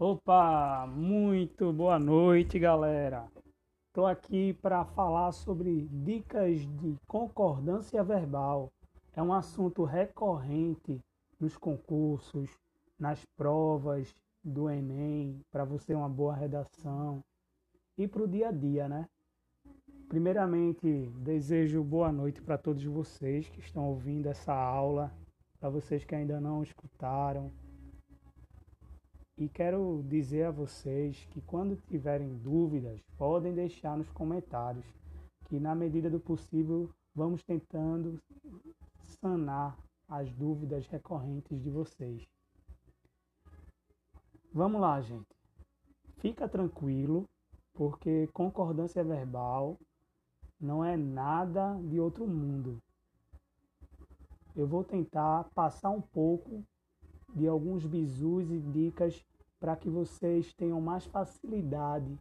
Opa, muito boa noite, galera. Estou aqui para falar sobre dicas de concordância verbal. É um assunto recorrente nos concursos, nas provas do Enem, para você uma boa redação e para o dia a dia, né? Primeiramente, desejo boa noite para todos vocês que estão ouvindo essa aula, para vocês que ainda não escutaram. E quero dizer a vocês que quando tiverem dúvidas, podem deixar nos comentários, que na medida do possível vamos tentando sanar as dúvidas recorrentes de vocês. Vamos lá, gente. Fica tranquilo, porque concordância verbal não é nada de outro mundo. Eu vou tentar passar um pouco de alguns bizus e dicas para que vocês tenham mais facilidade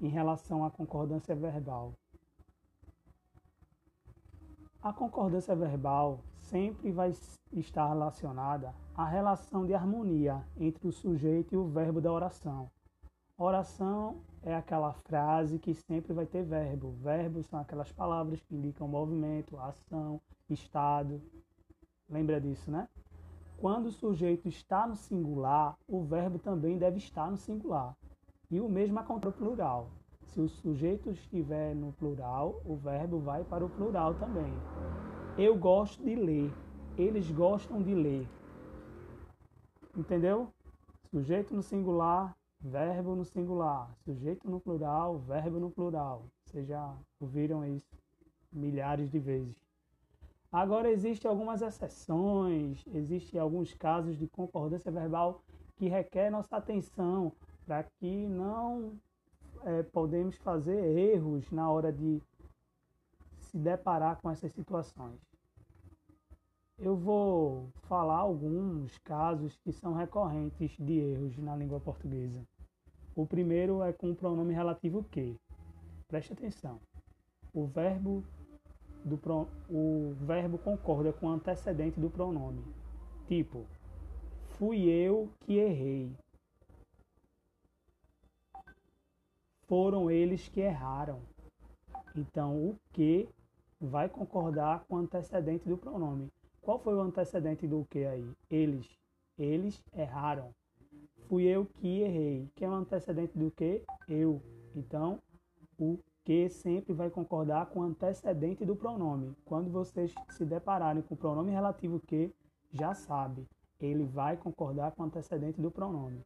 em relação à concordância verbal. A concordância verbal sempre vai estar relacionada à relação de harmonia entre o sujeito e o verbo da oração. Oração é aquela frase que sempre vai ter verbo. Verbos são aquelas palavras que indicam movimento, ação, estado. Lembra disso, né? Quando o sujeito está no singular, o verbo também deve estar no singular. E o mesmo acontece no plural. Se o sujeito estiver no plural, o verbo vai para o plural também. Eu gosto de ler. Eles gostam de ler. Entendeu? Sujeito no singular, verbo no singular. Sujeito no plural, verbo no plural. Vocês já ouviram isso milhares de vezes. Agora, existem algumas exceções, existem alguns casos de concordância verbal que requer nossa atenção para que não é, podemos fazer erros na hora de se deparar com essas situações. Eu vou falar alguns casos que são recorrentes de erros na língua portuguesa. O primeiro é com o pronome relativo que. Preste atenção. O verbo do pro, o verbo concorda com o antecedente do pronome. Tipo, fui eu que errei. Foram eles que erraram. Então, o que vai concordar com o antecedente do pronome. Qual foi o antecedente do que aí? Eles. Eles erraram. Fui eu que errei. Quem é o antecedente do que? Eu. Então, o que sempre vai concordar com o antecedente do pronome. Quando vocês se depararem com o pronome relativo que, já sabe, ele vai concordar com o antecedente do pronome.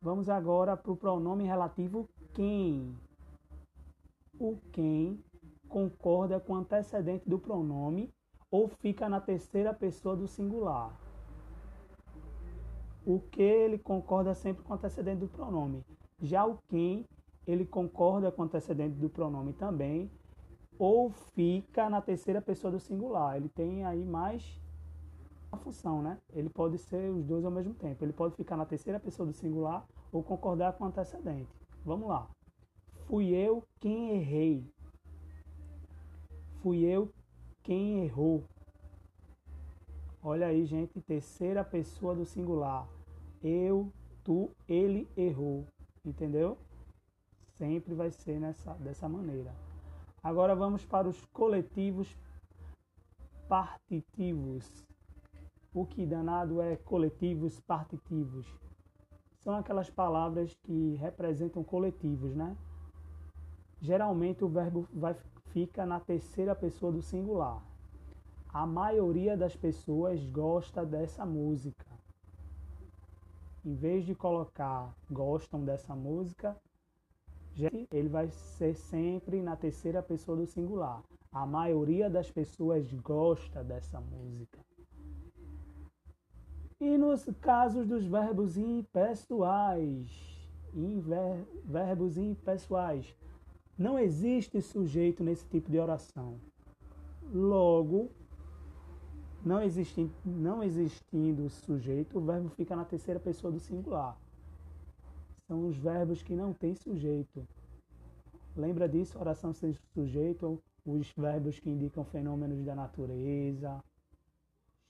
Vamos agora para o pronome relativo quem. O quem concorda com o antecedente do pronome ou fica na terceira pessoa do singular. O que ele concorda sempre com o antecedente do pronome. Já o quem ele concorda com o antecedente do pronome também, ou fica na terceira pessoa do singular. Ele tem aí mais uma função, né? Ele pode ser os dois ao mesmo tempo. Ele pode ficar na terceira pessoa do singular ou concordar com o antecedente. Vamos lá. Fui eu quem errei. Fui eu quem errou. Olha aí, gente, terceira pessoa do singular. Eu, tu, ele errou. Entendeu? Sempre vai ser nessa, dessa maneira. Agora vamos para os coletivos partitivos. O que danado é coletivos partitivos? São aquelas palavras que representam coletivos, né? Geralmente o verbo vai, fica na terceira pessoa do singular. A maioria das pessoas gosta dessa música. Em vez de colocar gostam dessa música, ele vai ser sempre na terceira pessoa do singular. A maioria das pessoas gosta dessa música. E nos casos dos verbos impessoais, inver, verbos impessoais, não existe sujeito nesse tipo de oração. Logo, não, não existindo sujeito, o verbo fica na terceira pessoa do singular são os verbos que não têm sujeito. Lembra disso? Oração sem sujeito, os verbos que indicam fenômenos da natureza,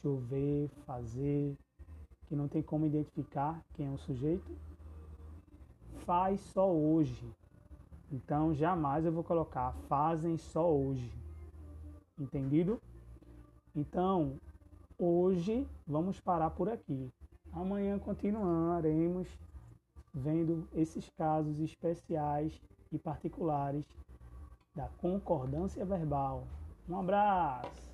chover, fazer, que não tem como identificar quem é o sujeito. faz só hoje. Então jamais eu vou colocar fazem só hoje. Entendido? Então, hoje vamos parar por aqui. Amanhã continuaremos vendo esses casos especiais e particulares da concordância verbal. Um abraço!